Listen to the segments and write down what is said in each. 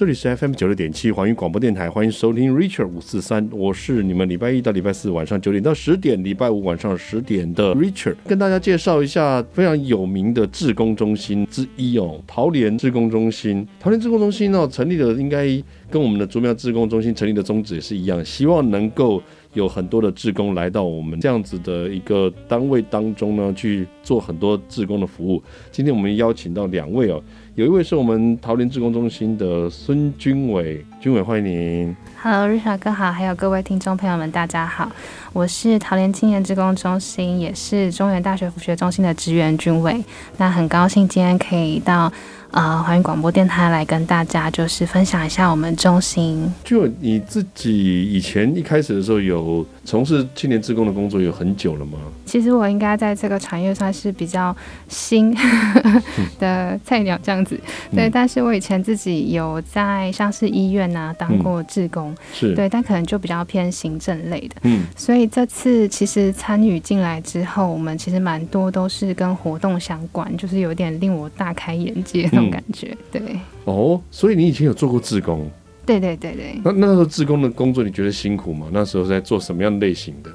这里是 FM 九六点七环宇广播电台，欢迎收听 Richard 五四三，我是你们礼拜一到礼拜四晚上九点到十点，礼拜五晚上十点的 Richard，跟大家介绍一下非常有名的志工中心之一哦，桃莲志工中心。桃莲志工中心哦，成立的应该跟我们的竹苗志工中心成立的宗旨也是一样，希望能够有很多的志工来到我们这样子的一个单位当中呢，去做很多志工的服务。今天我们邀请到两位哦。有一位是我们桃林志工中心的孙军伟，军伟欢迎您。Hello，瑞小哥好，还有各位听众朋友们，大家好，我是桃林青年志工中心，也是中原大学辅学中心的职员军伟。那很高兴今天可以到。啊，环宇广播电台来跟大家就是分享一下我们中心。就你自己以前一开始的时候有从事青年志工的工作有很久了吗？其实我应该在这个产业算是比较新 的菜鸟这样子。嗯、对，但是我以前自己有在像是医院啊当过志工，嗯、是对，但可能就比较偏行政类的。嗯，所以这次其实参与进来之后，我们其实蛮多都是跟活动相关，就是有点令我大开眼界。感觉对哦，所以你以前有做过志工？对对对对。那那时候志工的工作你觉得辛苦吗？那时候在做什么样类型的？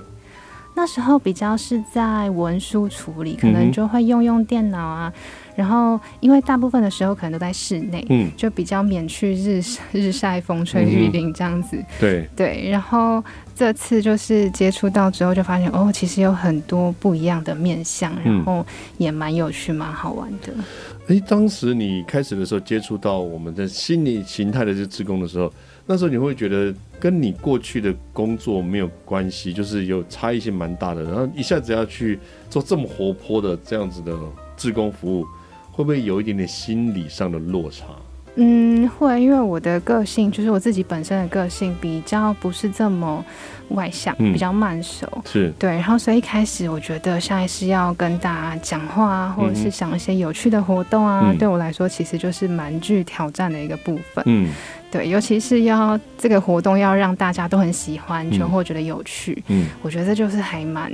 那时候比较是在文书处理，可能就会用用电脑啊。嗯、然后因为大部分的时候可能都在室内，嗯，就比较免去日日晒风吹雨淋这样子。嗯、对对，然后。这次就是接触到之后，就发现哦，其实有很多不一样的面相，然后也蛮有趣、蛮好玩的。哎、当时你开始的时候接触到我们的心理形态的这志工的时候，那时候你会觉得跟你过去的工作没有关系，就是有差异性蛮大的。然后一下子要去做这么活泼的这样子的志工服务，会不会有一点点心理上的落差？嗯，会，因为我的个性就是我自己本身的个性比较不是这么外向，嗯、比较慢熟，是对。然后所以一开始我觉得下一次要跟大家讲话啊，或者是想一些有趣的活动啊，嗯、对我来说其实就是蛮具挑战的一个部分。嗯。对，尤其是要这个活动要让大家都很喜欢，全或觉得有趣。嗯，我觉得这就是还蛮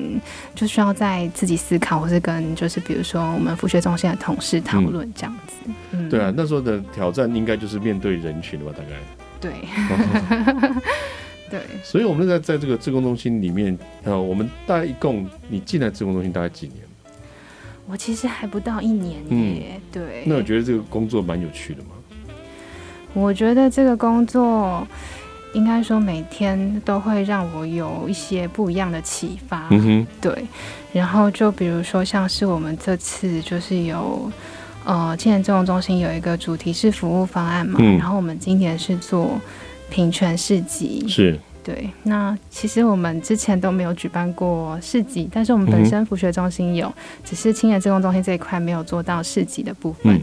就需要在自己思考，或是跟就是比如说我们复学中心的同事讨论这样子。嗯，对啊，那时候的挑战应该就是面对人群吧，大概。对。对。所以，我们在在这个自工中心里面，呃，我们大概一共你进来自工中心大概几年？我其实还不到一年耶。嗯、对。那我觉得这个工作蛮有趣的嘛。我觉得这个工作应该说每天都会让我有一些不一样的启发。嗯哼，对。然后就比如说像是我们这次就是有呃青年志工中心有一个主题式服务方案嘛，嗯、然后我们今年是做平权市集。是。对。那其实我们之前都没有举办过市集，但是我们本身辅学中心有，只是青年志工中心这一块没有做到市集的部分。嗯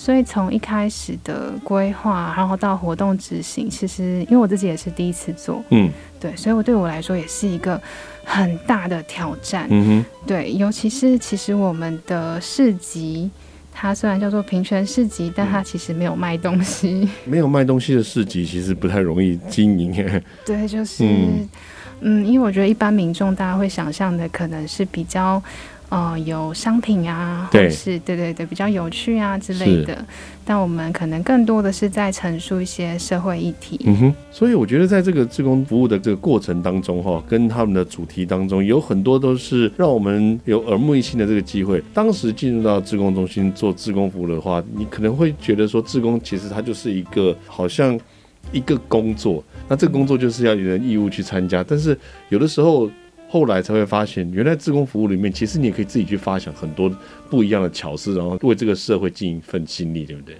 所以从一开始的规划，然后到活动执行，其实因为我自己也是第一次做，嗯，对，所以我对我来说也是一个很大的挑战，嗯哼，对，尤其是其实我们的市集，它虽然叫做平权市集，但它其实没有卖东西，没有卖东西的市集其实不太容易经营，对，就是，嗯，嗯，因为我觉得一般民众大家会想象的可能是比较。哦、呃，有商品啊，或是对对对，比较有趣啊之类的。但我们可能更多的是在陈述一些社会议题。嗯哼，所以我觉得在这个志工服务的这个过程当中，哈，跟他们的主题当中，有很多都是让我们有耳目一新的这个机会。当时进入到志工中心做志工服务的话，你可能会觉得说，志工其实它就是一个好像一个工作，那这个工作就是要有人义务去参加，但是有的时候。后来才会发现，原来自工服务里面，其实你也可以自己去发想很多不一样的巧思，然后为这个社会尽一份心力，对不对？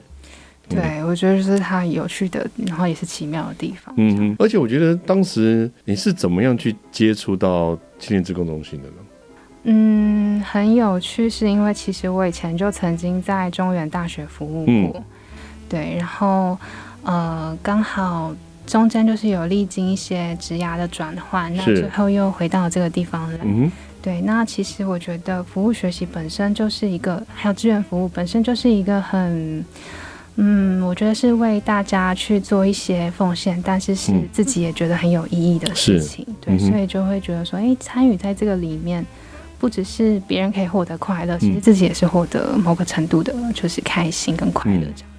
对，嗯、我觉得就是它有趣的，然后也是奇妙的地方。嗯哼，而且我觉得当时你是怎么样去接触到青年自工中心的呢？嗯，很有趣，是因为其实我以前就曾经在中原大学服务过，嗯、对，然后呃，刚好。中间就是有历经一些职涯的转换，那最后又回到这个地方来。嗯、对，那其实我觉得服务学习本身就是一个，还有志愿服务本身就是一个很，嗯，我觉得是为大家去做一些奉献，但是是自己也觉得很有意义的事情。嗯、对，所以就会觉得说，哎，参与在这个里面，不只是别人可以获得快乐，其实自己也是获得某个程度的，就是开心跟快乐这样。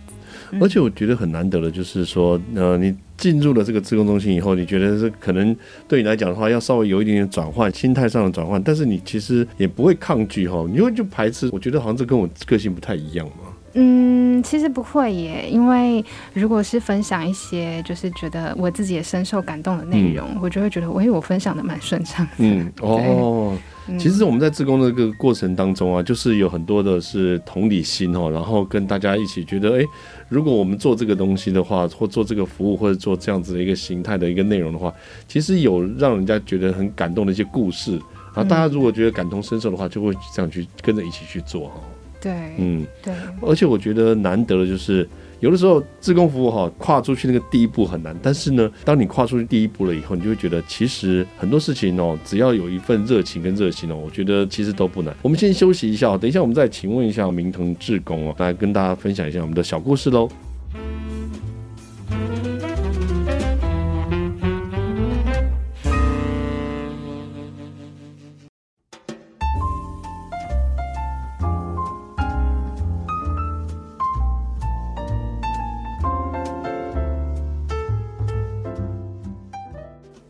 而且我觉得很难得的，就是说，呃，你进入了这个自工中心以后，你觉得是可能对你来讲的话，要稍微有一点点转换，心态上的转换，但是你其实也不会抗拒哈，你会就排斥。我觉得好像这跟我个性不太一样嘛。嗯，其实不会耶，因为如果是分享一些就是觉得我自己也深受感动的内容，嗯、我就会觉得，我因为我分享的蛮顺畅。嗯，哦。其实我们在自工的这个过程当中啊，就是有很多的是同理心哦，然后跟大家一起觉得，哎，如果我们做这个东西的话，或做这个服务，或者做这样子的一个形态的一个内容的话，其实有让人家觉得很感动的一些故事，然后大家如果觉得感同身受的话，就会这样去跟着一起去做哈。对，嗯，对，而且我觉得难得的就是。有的时候，志工服务哈，跨出去那个第一步很难。但是呢，当你跨出去第一步了以后，你就会觉得，其实很多事情哦，只要有一份热情跟热心哦，我觉得其实都不难。我们先休息一下，等一下我们再请问一下明腾志工哦，来跟大家分享一下我们的小故事喽。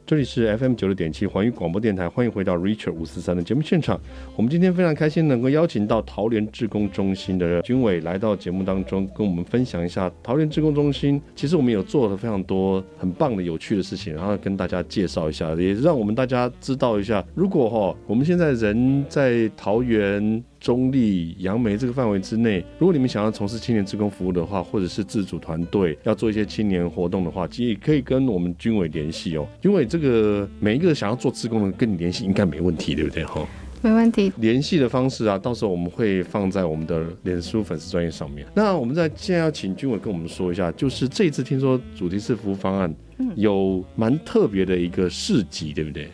这里是 FM 九六点七环宇广播电台，欢迎回到 Richard 五四三的节目现场。我们今天非常开心能够邀请到桃园志工中心的军委来到节目当中，跟我们分享一下桃园志工中心。其实我们有做了非常多很棒的、有趣的事情，然后跟大家介绍一下，也让我们大家知道一下，如果哈我们现在人在桃园。中立、杨梅这个范围之内，如果你们想要从事青年志工服务的话，或者是自主团队要做一些青年活动的话，其实也可以跟我们军委联系哦。因为这个每一个想要做志工的跟你联系应该没问题，对不对？哈，没问题。联系的方式啊，到时候我们会放在我们的脸书粉丝专业上面。那我们在现在要请军委跟我们说一下，就是这一次听说主题式服务方案有蛮特别的一个市集，对不对？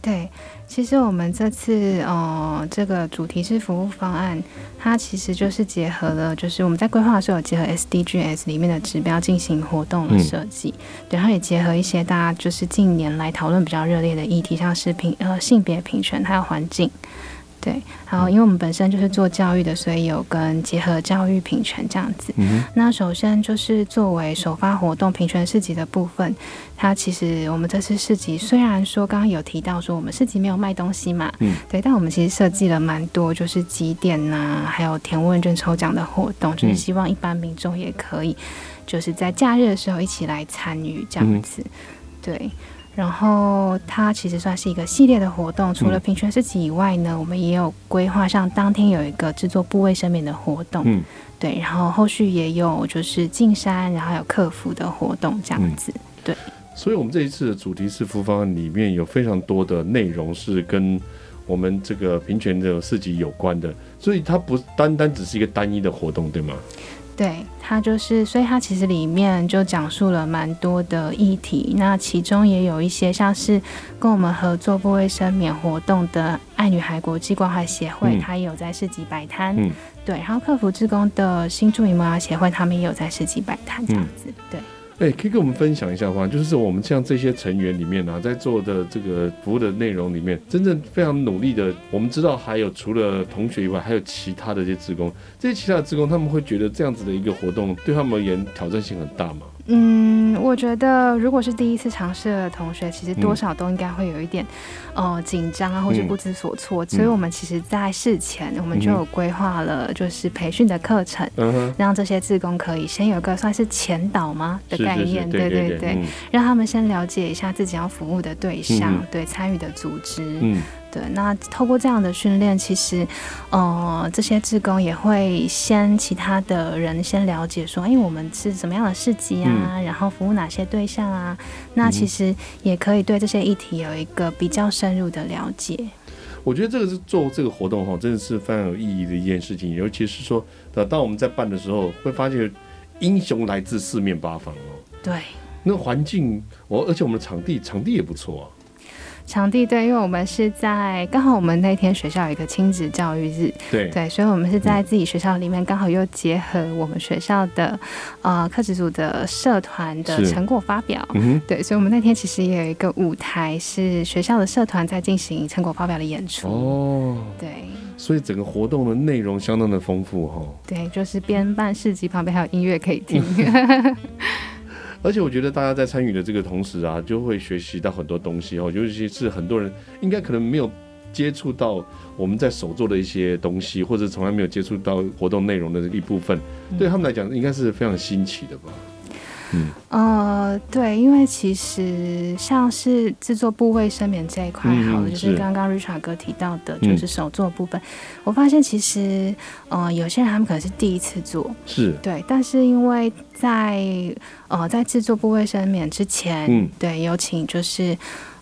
对。其实我们这次呃，这个主题是服务方案，它其实就是结合了，就是我们在规划的时候有结合 SDGs 里面的指标进行活动的设计，对，然后也结合一些大家就是近年来讨论比较热烈的议题，像是平呃性别平权还有环境。对，然后因为我们本身就是做教育的，所以有跟结合教育平权这样子。嗯、那首先就是作为首发活动平权市集的部分，它其实我们这次市集虽然说刚刚有提到说我们市集没有卖东西嘛，嗯，对，但我们其实设计了蛮多，就是几点呐、啊，还有填问卷抽奖的活动，就是希望一般民众也可以就是在假日的时候一起来参与这样子，嗯、对。然后它其实算是一个系列的活动，除了平权市集以外呢，我们也有规划，像当天有一个制作部位生棉的活动，嗯，对，然后后续也有就是进山，然后还有客服的活动这样子，对。所以，我们这一次的主题式服务方案里面有非常多的内容是跟我们这个平权的市集有关的，所以它不单单只是一个单一的活动，对吗？对，它就是，所以它其实里面就讲述了蛮多的议题，那其中也有一些像是跟我们合作不卫生免活动的爱女孩国际关怀协会，它也有在市集摆摊，嗯、对，然后客服职工的新住民萌芽协会，他们也有在市集摆摊这样子，嗯、对。哎，可以跟我们分享一下吗？就是我们像这些成员里面呢，在做的这个服务的内容里面，真正非常努力的，我们知道还有除了同学以外，还有其他的这些职工，这些其他的职工，他们会觉得这样子的一个活动对他们而言挑战性很大吗？嗯，我觉得如果是第一次尝试的同学，其实多少都应该会有一点，呃，紧张啊，或是不知所措。嗯、所以，我们其实，在事前我们就有规划了，就是培训的课程，嗯、让这些志工可以先有个算是前导吗？的概念，是是是对对对，对，对，嗯、让他们先了解一下自己要服务的对象，嗯、对参与的组织。嗯对，那透过这样的训练，其实，呃，这些志工也会先其他的人先了解说，哎，我们是什么样的市集啊，嗯、然后服务哪些对象啊？那其实也可以对这些议题有一个比较深入的了解。我觉得这个是做这个活动哈，真的是非常有意义的一件事情。尤其是说，当我们在办的时候，会发现英雄来自四面八方哦。对，那环境，我而且我们的场地场地也不错啊。场地对，因为我们是在刚好我们那天学校有一个亲子教育日，对对，所以我们是在自己学校里面，刚好又结合我们学校的呃课职组的社团的成果发表，嗯、对，所以我们那天其实也有一个舞台，是学校的社团在进行成果发表的演出。哦，对。所以整个活动的内容相当的丰富哈。对，就是边办市集旁边还有音乐可以听。而且我觉得大家在参与的这个同时啊，就会学习到很多东西哦，尤其是很多人应该可能没有接触到我们在手做的一些东西，或者从来没有接触到活动内容的一部分，对他们来讲应该是非常新奇的吧。嗯，呃，对，因为其实像是制作部卫生棉这一块，好的，嗯，就是刚刚 Richard 哥提到的，就是手作部分，嗯，我发现其实，呃，有些人他们可能是第一次做，是。对，但是因为在呃在制作部卫生棉之前，嗯，对，有请就是。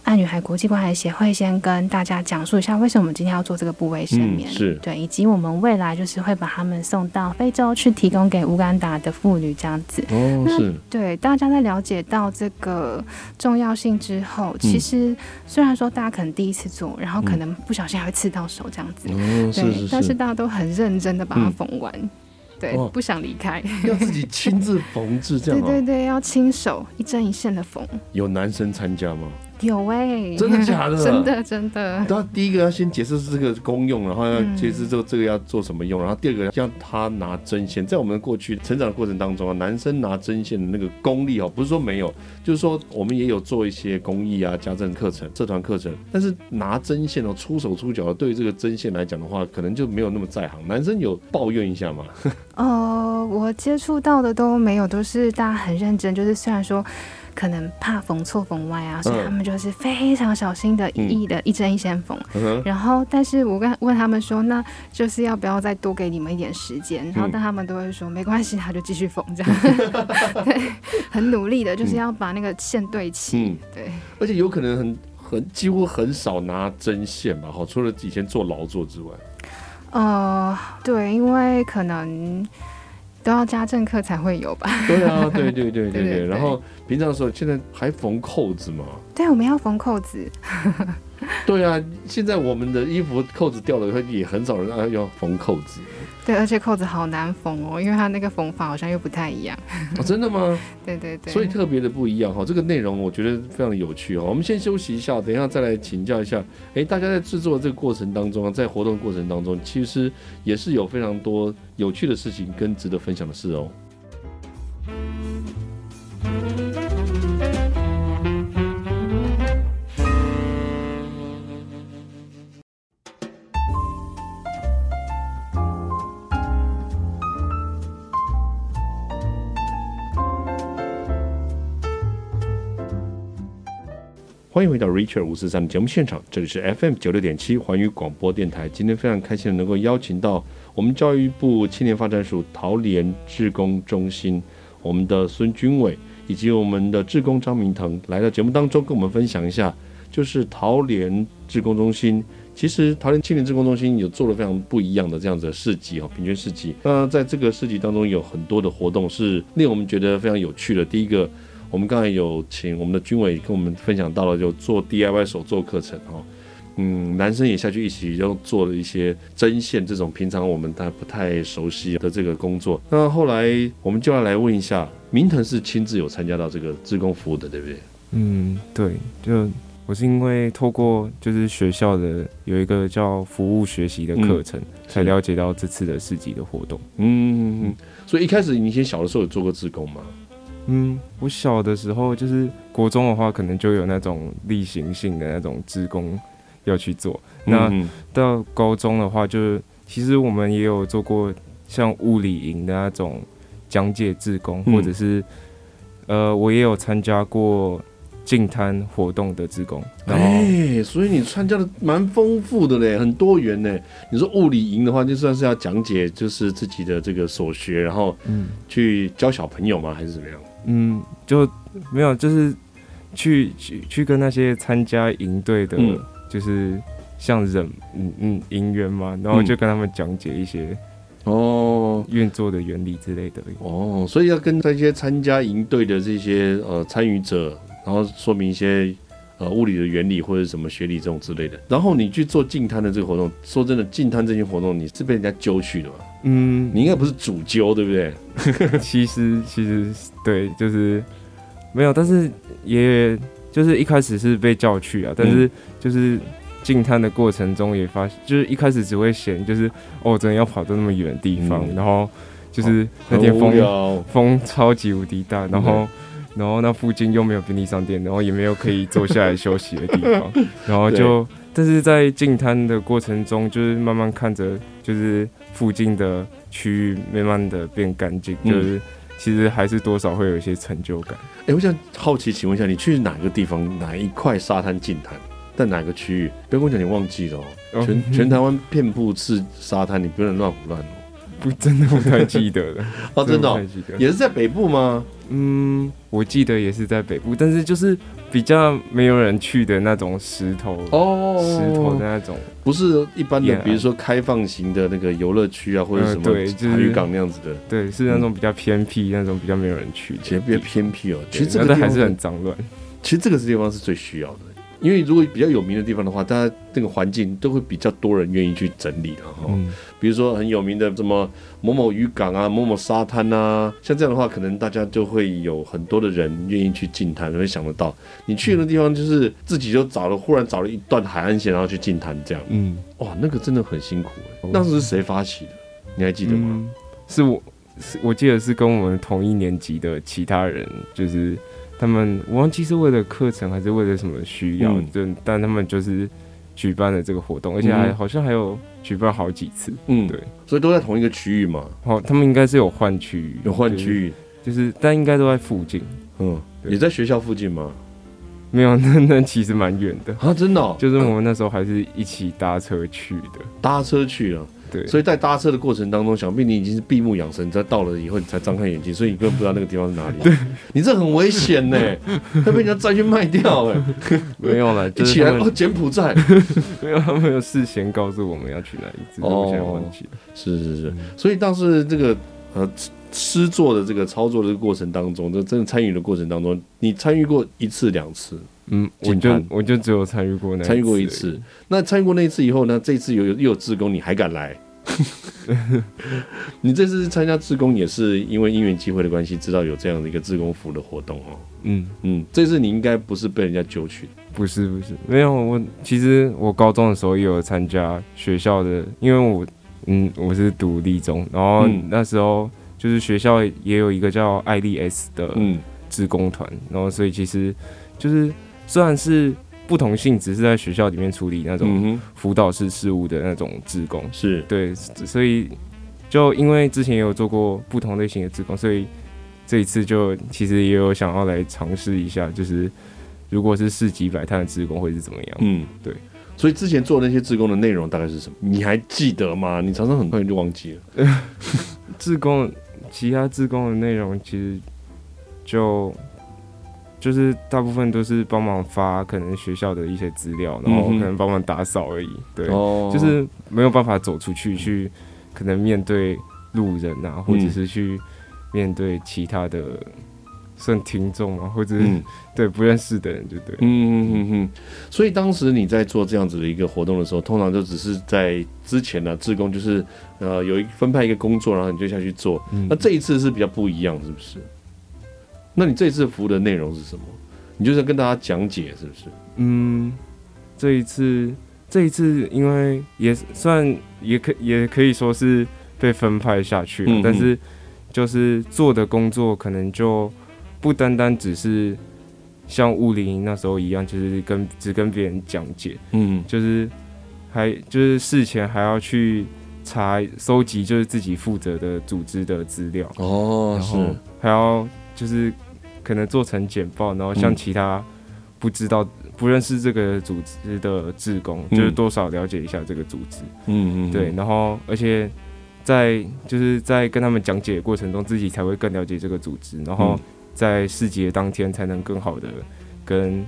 爱女孩国际关怀协会先跟大家讲述一下，为什么我们今天要做这个部位生棉，嗯，是对，以及我们未来就是会把他们送到非洲去提供给乌干达的妇女这样子。哦，是。对，大家在了解到这个重要性之后，其实虽然说大家可能第一次做，然后可能不小心还会刺到手这样子，嗯、对，是是是，但是大家都很认真的把它缝完，嗯、对，不想离开，要自己亲自缝制这样，哦。对对对，要亲手一针一线的缝。有男生参加吗？有哎、欸，真的假的？真 的真的。他第一个要先解释这个功用，然后要解释这个这个要做什么用，然后第二个让他拿针线。在我们过去成长的过程当中啊，男生拿针线的那个功力哦，不是说没有，就是说我们也有做一些公益啊、家政课程、社团课程，但是拿针线哦，出手出脚的，对于这个针线来讲的话，可能就没有那么在行。男生有抱怨一下吗？哦、呃，我接触到的都没有，都是大家很认真，就是虽然说。可能怕缝错缝歪啊，所以他们就是非常小心的，一一的一针一线缝。嗯。然后，但是我跟问他们说，那就是要不要再多给你们一点时间？然后，但他们都会说没关系，他就继续缝这样。对，很努力的，就是要把那个线对齐。嗯，对。而且有可能很很几乎很少拿针线吧？好，除了以前做劳作之外。呃，对，因为可能。都要家政课才会有吧？对啊，对对对对 对。然后平常的时候，现在还缝扣子吗？对，我们要缝扣子。对啊，现在我们的衣服扣子掉了，也很少人要缝扣子。对，而且扣子好难缝哦，因为它那个缝法好像又不太一样。哦，真的吗？对对对。所以特别的不一样哈，这个内容我觉得非常有趣哈。我们先休息一下，等一下再来请教一下。哎，大家在制作这个过程当中，在活动过程当中，其实也是有非常多有趣的事情跟值得分享的事哦。欢迎回到 Richard 五四三的节目现场，这里是 FM 九六点七环宇广播电台。今天非常开心能够邀请到我们教育部青年发展署桃联志工中心，我们的孙军伟以及我们的志工张明腾来到节目当中，跟我们分享一下，就是桃联志工中心。其实桃联青年志工中心有做了非常不一样的这样子的市集哦，平均市集。那在这个市集当中，有很多的活动是令我们觉得非常有趣的。第一个。我们刚才有请我们的军委跟我们分享到了，就做 DIY 手作课程哈，嗯，男生也下去一起就做了一些针线这种平常我们还不太熟悉的这个工作。那后来我们就要来问一下，明腾是亲自有参加到这个志工服务的，对不对？嗯，对，就我是因为透过就是学校的有一个叫服务学习的课程，嗯，才了解到这次的市集的活动。嗯，所以一开始你以前小的时候有做过志工吗？嗯，我小的时候就是国中的话，可能就有那种例行性的那种职工要去做。那到高中的话就，就其实我们也有做过像物理营的那种讲解志工，或者是呃，我也有参加过净滩活动的职工。哎、欸，所以你参加的蛮丰富的嘞，很多元嘞。你说物理营的话，就算是要讲解，就是自己的这个所学，然后嗯，去教小朋友吗？还是怎么样？嗯，就没有，就是去去去跟那些参加营队的，嗯、就是像人嗯嗯营员嘛，然后就跟他们讲解一些哦。运作的原理之类的。哦，所以要跟这些参加营队的这些呃参与者，然后说明一些呃物理的原理或者什么学理这种之类的，然后你去做净滩的这个活动，说真的，净滩这些活动你是被人家揪去的吗？嗯，你应该不是主揪，对不对？其实，其实对，就是没有，但是也就是一开始是被叫去啊，但是就是进滩的过程中也发现，就是一开始只会嫌就是哦，真的要跑到那么远的地方，嗯、然后就是那天风风超级无敌大，然后、嗯、然后那附近又没有便利商店，然后也没有可以坐下来休息的地方，然后就但是在进滩的过程中，就是慢慢看着就是附近的区域慢慢的变干净，就是。嗯其实还是多少会有一些成就感。哎、欸，我想好奇，请问一下，你去哪个地方，哪一块沙滩净滩，在哪个区域？不要跟我讲你忘记了、喔，哦、全全台湾遍布是沙滩，你不能乱胡乱哦。不，真的不太记得了。哦，真的、喔，也是在北部吗？嗯，我记得也是在北部，但是就是比较没有人去的那种石头哦，石头的那种，不是一般的，比如说开放型的那个游乐区啊，或者什么海渔港那样子的，对，是那种比较偏僻，那种比较没有人去，其实比较偏僻哦。其实这个还是很脏乱，其实这个地方是最需要的。因为如果比较有名的地方的话，大家这个环境都会比较多人愿意去整理的哈。嗯、比如说很有名的什么某某渔港啊、某某沙滩啊，像这样的话，可能大家就会有很多的人愿意去进滩，会想得到。你去的地方就是自己就找了，忽然找了一段海岸线，然后去进滩这样。嗯，哇，那个真的很辛苦哎。当时是谁发起的？你还记得吗？嗯、是我，是我记得是跟我们同一年级的其他人，就是。他们我忘记是为了课程还是为了什么需要，就、嗯、但他们就是举办了这个活动，而且还好像还有举办好几次。嗯，对，所以都在同一个区域嘛。好，他们应该是有换区域，有换区域，就是但应该都在附近。嗯，也在学校附近吗？没有，那那其实蛮远的啊，真的、哦。就是我们那时候还是一起搭车去的，搭车去了。对，所以在搭车的过程当中，想必你已经是闭目养神，在到了以后你才张开眼睛，所以你根本不知道那个地方是哪里。对，你这很危险呢，会 被人家再去卖掉哎。没有了，一起来哦，柬埔寨。没有，他们有事先告诉我们要去哪里，哦，我现在忘记了。是是是，所以当时这个呃施作的这个操作的这个过程当中，这真的参与的过程当中，你参与过一次两次？嗯，我就我就只有参与过那参与过一次。那参与过那一次以后呢？这一次有又有志工，你还敢来？你这次参加志工也是因为因缘机会的关系，知道有这样的一个志工服的活动哦。嗯嗯，这次你应该不是被人家揪去的，不是不是，没有。我其实我高中的时候也有参加学校的，因为我嗯我是读立中，然后那时候就是学校也有一个叫爱丽 S 的嗯志工团，然后所以其实就是。虽然是不同性质，是在学校里面处理那种辅导式事务的那种职工，是对，所以就因为之前也有做过不同类型的职工，所以这一次就其实也有想要来尝试一下，就是如果是市级摆摊的职工会是怎么样？嗯，对。所以之前做的那些志工的内容大概是什么？你还记得吗？你常常很快就忘记了。志工，其他志工的内容其实就。就是大部分都是帮忙发可能学校的一些资料，然后可能帮忙打扫而已。对，就是没有办法走出去去，可能面对路人啊，或者是去面对其他的算听众啊，或者是 对不认识的人，就对。嗯嗯嗯嗯。所以当时你在做这样子的一个活动的时候，通常就只是在之前呢，志工就是呃有一分派一个工作，然后你就下去做。那这一次是比较不一样，是不是？那你这次服务的内容是什么？你就是要跟大家讲解，是不是？嗯，这一次，这一次，因为也算也可也可以说是被分派下去了，嗯、但是就是做的工作可能就不单单只是像物理那时候一样，就是跟只跟别人讲解，嗯，就是还就是事前还要去查收集，就是自己负责的组织的资料哦，然后还要就是。可能做成简报，然后像其他不知道、嗯、不认识这个组织的志工，嗯、就是多少了解一下这个组织。嗯嗯，对。然后，而且在就是在跟他们讲解的过程中，自己才会更了解这个组织。然后在市集的当天，才能更好的跟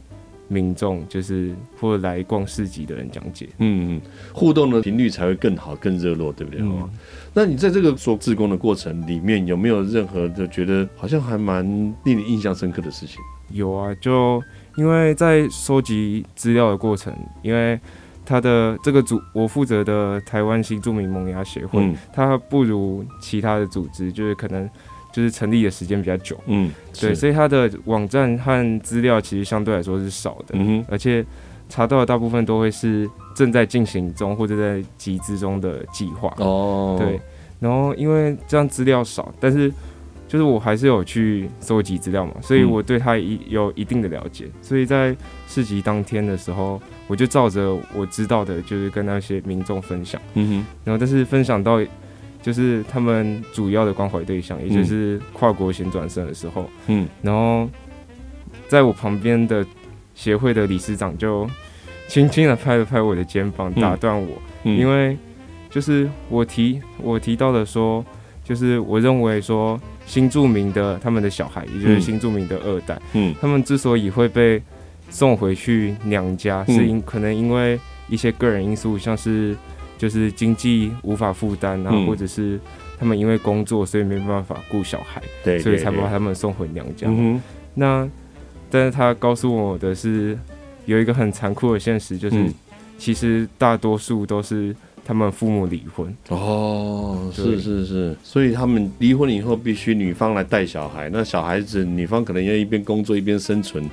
民众，就是或者来逛市集的人讲解。嗯嗯，互动的频率才会更好、更热络，对不对？嗯那你在这个做志工的过程里面，有没有任何的觉得好像还蛮令你印象深刻的事情？有啊，就因为在收集资料的过程，因为他的这个组，我负责的台湾新著名萌芽协会，嗯、它不如其他的组织，就是可能就是成立的时间比较久，嗯，对，所以它的网站和资料其实相对来说是少的，嗯哼，而且查到的大部分都会是正在进行中或者在集资中的计划。哦，对，然后因为这样资料少，但是就是我还是有去搜集资料嘛，所以我对他一有一定的了解，所以在市集当天的时候，我就照着我知道的，就是跟那些民众分享，嗯哼，然后但是分享到就是他们主要的关怀对象，也就是跨国旋转生的时候，嗯，然后在我旁边的。协会的理事长就轻轻的拍了拍我的肩膀，打断我，嗯。嗯、因为就是我提我提到的说，就是我认为说新著名的他们的小孩，也就是新著名的二代，嗯，他们之所以会被送回去娘家，是因可能因为一些个人因素，像是就是经济无法负担，然后或者是他们因为工作所以没办法顾小孩，对，所以才把他们送回娘家。嗯、那但是他告诉我的是，有一个很残酷的现实，就是其实大多数都是他们父母离婚。哦，是是是，所以他们离婚以后，必须女方来带小孩。那小孩子，女方可能要一边工作一边生存，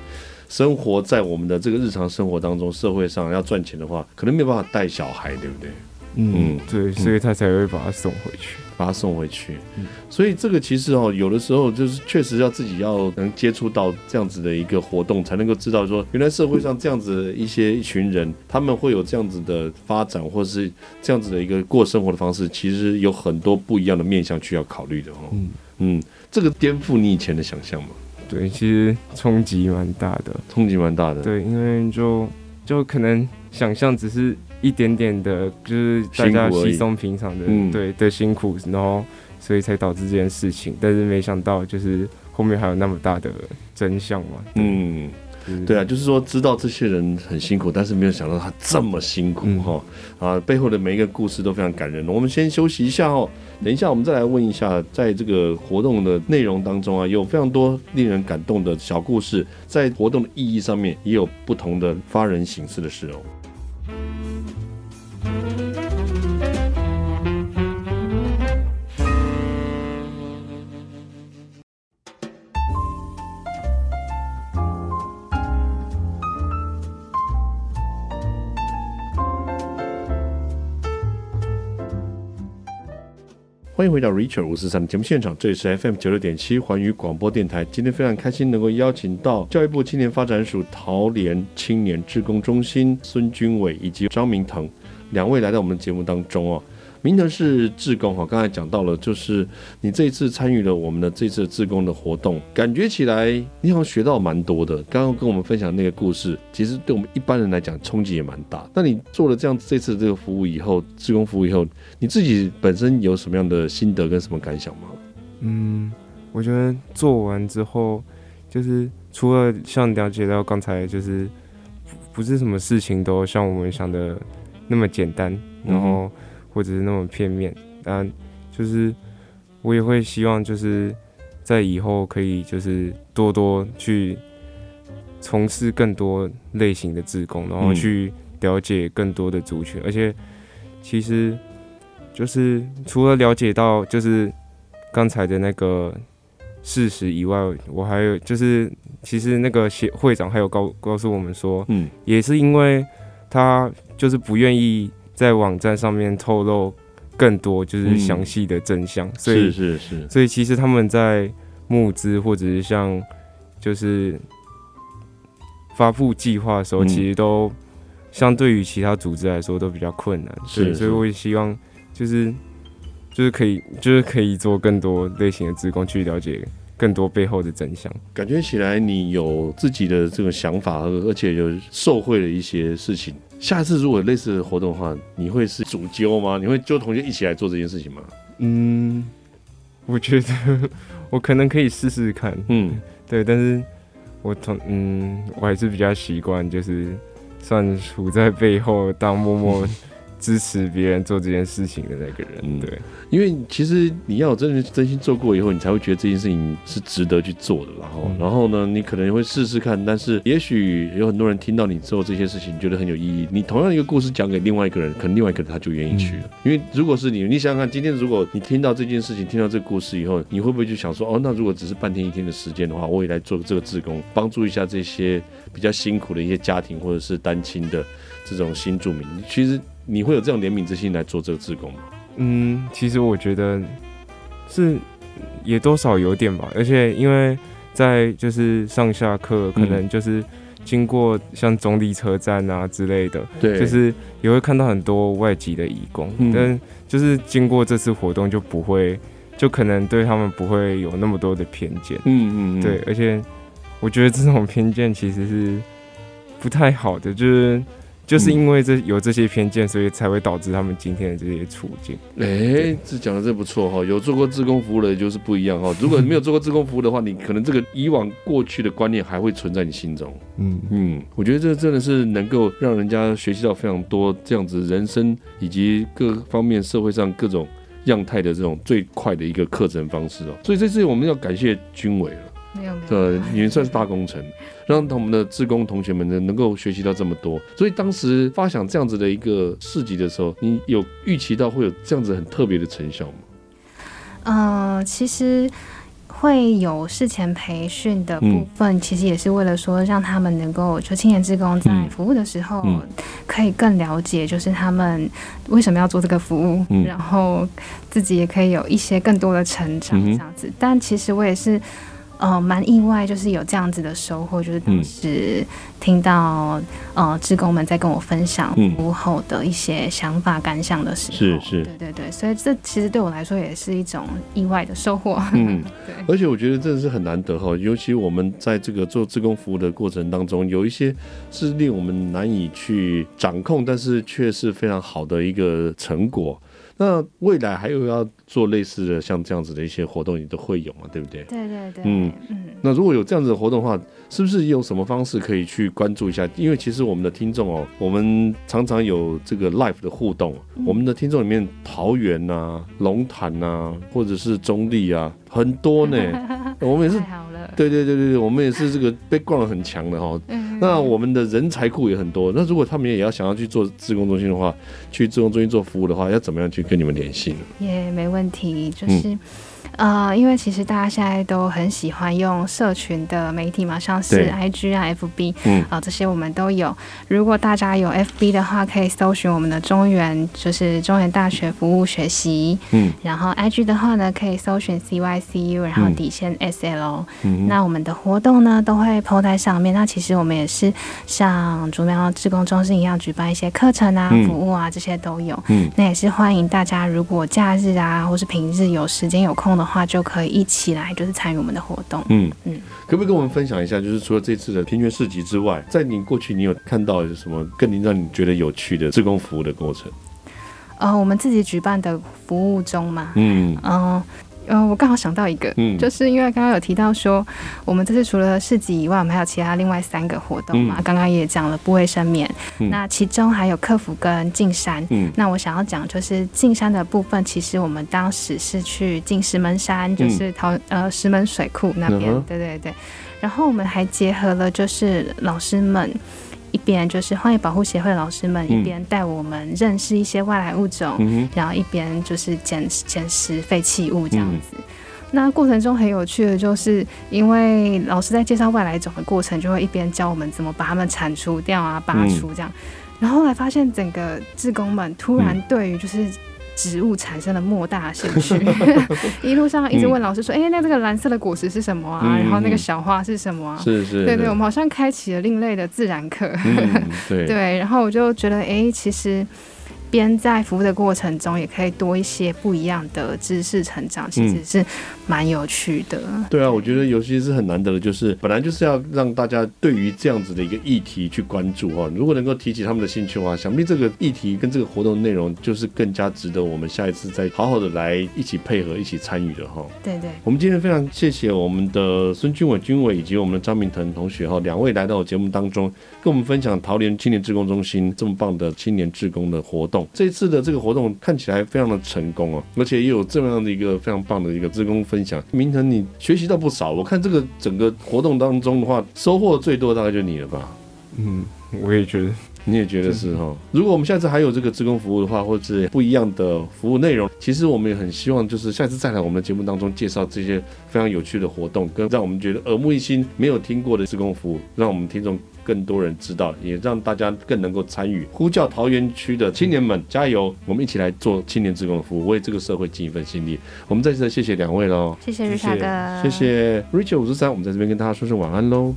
生活在我们的这个日常生活当中，社会上要赚钱的话，可能没有办法带小孩，对不对？嗯，对，所以他才会把他送回去，把他送回去。嗯，所以这个其实哦，有的时候就是确实要自己要能接触到这样子的一个活动，才能够知道说，原来社会上这样子的一些一群人，他们会有这样子的发展，或者是这样子的一个过生活的方式，其实有很多不一样的面向需要考虑的哦。嗯嗯，这个颠覆你以前的想象吗？对，其实冲击蛮大的，冲击蛮大的。对，因为就就可能想象只是。一点点的，就是大家稀松平常的，嗯、对的辛苦，然后所以才导致这件事情。但是没想到，就是后面还有那么大的真相嘛。嗯，对啊，就是说知道这些人很辛苦，但是没有想到他这么辛苦哈、嗯、啊，背后的每一个故事都非常感人。我们先休息一下哦，等一下我们再来问一下，在这个活动的内容当中啊，有非常多令人感动的小故事，在活动的意义上面也有不同的发人省思的事哦。迎回到 Richard 五四三的节目现场，这里是 FM 九六点七环宇广播电台。今天非常开心能够邀请到教育部青年发展署桃联青年志工中心孙君伟以及张明腾两位来到我们的节目当中哦。明德是志工哈，刚才讲到了，就是你这一次参与了我们的这次志工的活动，感觉起来你好像学到蛮多的。刚刚跟我们分享那个故事，其实对我们一般人来讲冲击也蛮大。那你做了这样这次这个服务以后，志工服务以后，你自己本身有什么样的心得跟什么感想吗？嗯，我觉得做完之后，就是除了像了解到刚才就是不是什么事情都像我们想的那么简单，然后。或者是那么片面，但就是我也会希望，就是在以后可以就是多多去从事更多类型的志工，然后去了解更多的族群。而且其实就是除了了解到就是刚才的那个事实以外，我还有就是其实那个协会长还有告告诉我们说，嗯，也是因为他就是不愿意。在网站上面透露更多就是详细的真相，嗯、所以是是是，所以其实他们在募资或者是像就是发布计划的时候，其实都相对于其他组织来说都比较困难，是，是，所以我也希望就是就是可以就是可以做更多类型的职工去了解更多背后的真相。感觉起来你有自己的这个想法，而且有受贿的一些事情。下一次如果类似的活动的话，你会是主揪吗？你会揪同学一起来做这件事情吗？嗯，我觉得我可能可以试试看。嗯，对，但是我同嗯，我还是比较习惯，就是算处在背后当默默支持别人做这件事情的那个人。嗯，对，因为其实你要真的真心做过以后，你才会觉得这件事情是值得去做的。然后，嗯、然后呢，你可能会试试看，但是也许有很多人听到你做这些事情，觉得很有意义。你同样一个故事讲给另外一个人，可能另外一个人他就愿意去了。嗯、因为如果是你，你想想看，今天如果你听到这件事情，听到这个故事以后，你会不会就想说，哦，那如果只是半天一天的时间的话，我也来做这个志工，帮助一下这些比较辛苦的一些家庭或者是单亲的这种新住民。其实你会有这样怜悯之心来做这个志工吗？嗯，其实我觉得是也多少有点吧，而且因为在就是上下课，可能就是经过像中立车站啊之类的，对，就是也会看到很多外籍的义工，嗯、但就是经过这次活动就不会，就可能对他们不会有那么多的偏见，嗯嗯，嗯，对，而且我觉得这种偏见其实是不太好的，就是。就是因为这有这些偏见，所以才会导致他们今天的这些处境。哎、欸，这讲的真不错哈，有做过自工服务的就是不一样哈。如果没有做过自工服务的话，你可能这个以往过去的观念还会存在你心中。嗯嗯，我觉得这真的是能够让人家学习到非常多这样子人生以及各方面社会上各种样态的这种最快的一个课程方式哦。所以这次我们要感谢军委了。没有没有，对，也算是大工程，让我们的志工同学们呢能够学习到这么多。所以当时发想这样子的一个市集的时候，你有预期到会有这样子很特别的成效吗？呃，其实会有事前培训的部分，嗯、其实也是为了说让他们能够就青年志工在服务的时候，可以更了解，就是他们为什么要做这个服务，嗯、然后自己也可以有一些更多的成长这样子。嗯、但其实我也是。呃，蛮意外，就是有这样子的收获，就是当时听到、嗯、呃，职工们在跟我分享服务后的一些想法感想的时候，是是，对对对，所以这其实对我来说也是一种意外的收获。嗯，对，而且我觉得真的是很难得哈，尤其我们在这个做志工服务的过程当中，有一些是令我们难以去掌控，但是却是非常好的一个成果。那未来还有要做类似的像这样子的一些活动，你都会有嘛？对不对？对对对。嗯嗯。那如果有这样子的活动的话，是不是有什么方式可以去关注一下？因为其实我们的听众哦，我们常常有这个 live 的互动。嗯、我们的听众里面，桃园呐、啊、龙潭呐、啊，或者是中立啊，很多呢。我们也是。对对对对对，我们也是这个 background 很强的哈。嗯。那我们的人才库也很多。那如果他们也要想要去做自工中心的话，去自工中心做服务的话，要怎么样去跟你们联系呢？也没问题，就是。嗯呃，因为其实大家现在都很喜欢用社群的媒体嘛，像是 IG 啊、FB，嗯，啊、呃、这些我们都有。如果大家有 FB 的话，可以搜寻我们的中原，就是中原大学服务学习，嗯，然后 IG 的话呢，可以搜寻 CYCU，然后底线 SL，嗯，那我们的活动呢都会 po 在上面。那其实我们也是像竹苗志工中心一样举办一些课程啊、嗯、服务啊这些都有，嗯，那也是欢迎大家如果假日啊或是平日有时间有空的话，就可以一起来，就是参与我们的活动。嗯嗯，可不可以跟我们分享一下？就是除了这次的平权市集之外，在你过去你有看到有什么更让你觉得有趣的志工服务的过程？呃，我们自己举办的服务中嘛，嗯嗯。呃嗯、呃，我刚好想到一个，嗯，就是因为刚刚有提到说，我们这次除了市集以外，我们还有其他另外三个活动嘛。嗯、刚刚也讲了不卫生棉，嗯、那其中还有客服跟进山。嗯，那我想要讲就是进山的部分，其实我们当时是去进石门山，就是桃、嗯、呃石门水库那边，嗯、对对对。然后我们还结合了就是老师们。一边就是荒野保护协会老师们一边带我们认识一些外来物种，嗯、然后一边就是捡捡拾废弃物这样子。嗯、那过程中很有趣的就是，因为老师在介绍外来种的过程，就会一边教我们怎么把它们铲除掉啊、拔除这样。嗯、然后后来发现，整个志工们突然对于就是。植物产生了莫大的兴趣，一路上一直问老师说：“哎、嗯欸，那这个蓝色的果实是什么啊？嗯、然后那个小花是什么啊？”是是，对对，我们好像开启了另类的自然课。嗯、对 对，然后我就觉得，哎、欸，其实边在服务的过程中，也可以多一些不一样的知识成长，其实是蛮有趣的。对啊，我觉得尤其是很难得的，就是本来就是要让大家对于这样子的一个议题去关注哈。如果能够提起他们的兴趣的话，想必这个议题跟这个活动内容就是更加值得我们下一次再好好的来一起配合、一起参与的哈。对对，我们今天非常谢谢我们的孙军伟军伟以及我们的张明腾同学哈，两位来到我节目当中，跟我们分享桃园青年志工中心这么棒的青年志工的活动。这一次的这个活动看起来非常的成功哦，而且也有这么样的一个非常棒的一个志工分享。明腾，你学习到不少，我看这个整个活动当中的话，收获最多大概就你了吧？嗯，我也觉得。你也觉得是哈？如果我们下次还有这个职工服务的话，或者是不一样的服务内容，其实我们也很希望，就是下次再来我们的节目当中介绍这些非常有趣的活动，跟让我们觉得耳目一新、没有听过的职工服务，让我们听众更多人知道，也让大家更能够参与。呼叫桃园区的青年们加油，我们一起来做青年志工的服务，为这个社会尽一份心力。我们再次谢谢两位喽，谢谢瑞塔哥，谢谢 Richard 五十三，我们在这边跟大家说声晚安喽。